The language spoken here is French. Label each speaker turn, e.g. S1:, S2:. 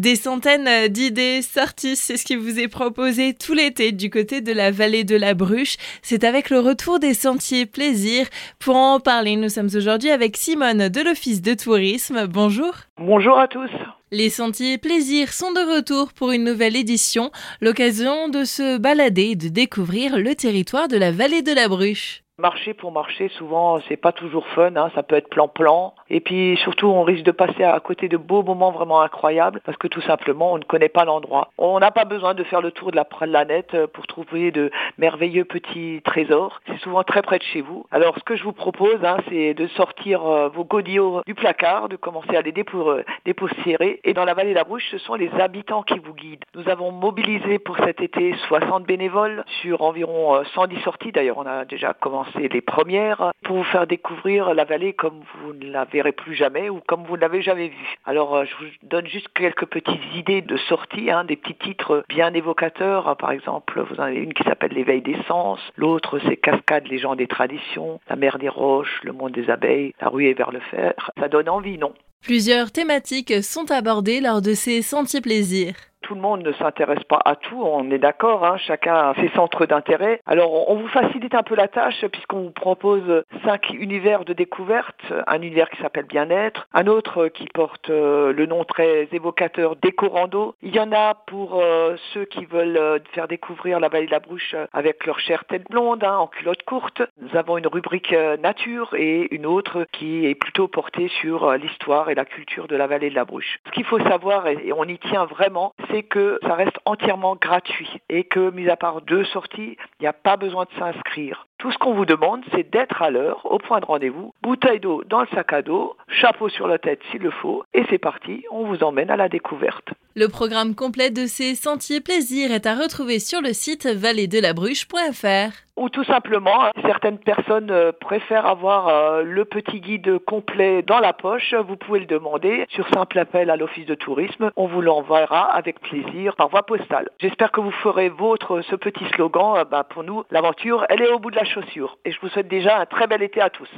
S1: Des centaines d'idées sorties, c'est ce qui vous est proposé tout l'été du côté de la vallée de la Bruche. C'est avec le retour des sentiers plaisir. Pour en parler, nous sommes aujourd'hui avec Simone de l'Office de tourisme. Bonjour.
S2: Bonjour à tous.
S1: Les sentiers plaisir sont de retour pour une nouvelle édition, l'occasion de se balader et de découvrir le territoire de la vallée de la Bruche.
S2: Marcher pour marcher, souvent, c'est pas toujours fun, hein, ça peut être plan-plan. Et puis surtout, on risque de passer à côté de beaux moments vraiment incroyables parce que tout simplement, on ne connaît pas l'endroit. On n'a pas besoin de faire le tour de la planète euh, pour trouver de merveilleux petits trésors. C'est souvent très près de chez vous. Alors, ce que je vous propose, hein, c'est de sortir euh, vos godillots du placard, de commencer à les euh, dépoussiérer. Et dans la vallée de la Brouche, ce sont les habitants qui vous guident. Nous avons mobilisé pour cet été 60 bénévoles sur environ 110 sorties. D'ailleurs, on a déjà commencé c'est les premières pour vous faire découvrir la vallée comme vous ne la verrez plus jamais ou comme vous ne l'avez jamais vue. Alors euh, je vous donne juste quelques petites idées de sortie, hein, des petits titres bien évocateurs. Par exemple, vous en avez une qui s'appelle L'éveil des sens, l'autre c'est Cascade, les gens des traditions, La mer des roches, Le monde des abeilles, La ruée vers le fer. Ça donne envie, non?
S1: Plusieurs thématiques sont abordées lors de ces sentiers plaisirs
S2: tout le monde ne s'intéresse pas à tout, on est d'accord, hein, chacun a ses centres d'intérêt. Alors on vous facilite un peu la tâche puisqu'on vous propose cinq univers de découverte, un univers qui s'appelle bien-être, un autre qui porte euh, le nom très évocateur d'éco-rando. Il y en a pour euh, ceux qui veulent euh, faire découvrir la vallée de la Bruche avec leur chère tête blonde, hein, en culotte courte. Nous avons une rubrique nature et une autre qui est plutôt portée sur l'histoire et la culture de la vallée de la Bruche. Ce qu'il faut savoir, et on y tient vraiment, c'est que ça reste entièrement gratuit et que, mis à part deux sorties, il n'y a pas besoin de s'inscrire. Tout ce qu'on vous demande, c'est d'être à l'heure, au point de rendez-vous, bouteille d'eau dans le sac à dos, chapeau sur la tête s'il le faut, et c'est parti, on vous emmène à la découverte.
S1: Le programme complet de ces sentiers plaisirs est à retrouver sur le site vallée-de-la-Bruche.fr
S2: ou tout simplement, hein, certaines personnes euh, préfèrent avoir euh, le petit guide complet dans la poche. Vous pouvez le demander sur simple appel à l'Office de tourisme. On vous l'enverra avec plaisir par voie postale. J'espère que vous ferez vôtre ce petit slogan. Euh, bah, pour nous, l'aventure, elle est au bout de la chaussure. Et je vous souhaite déjà un très bel été à tous.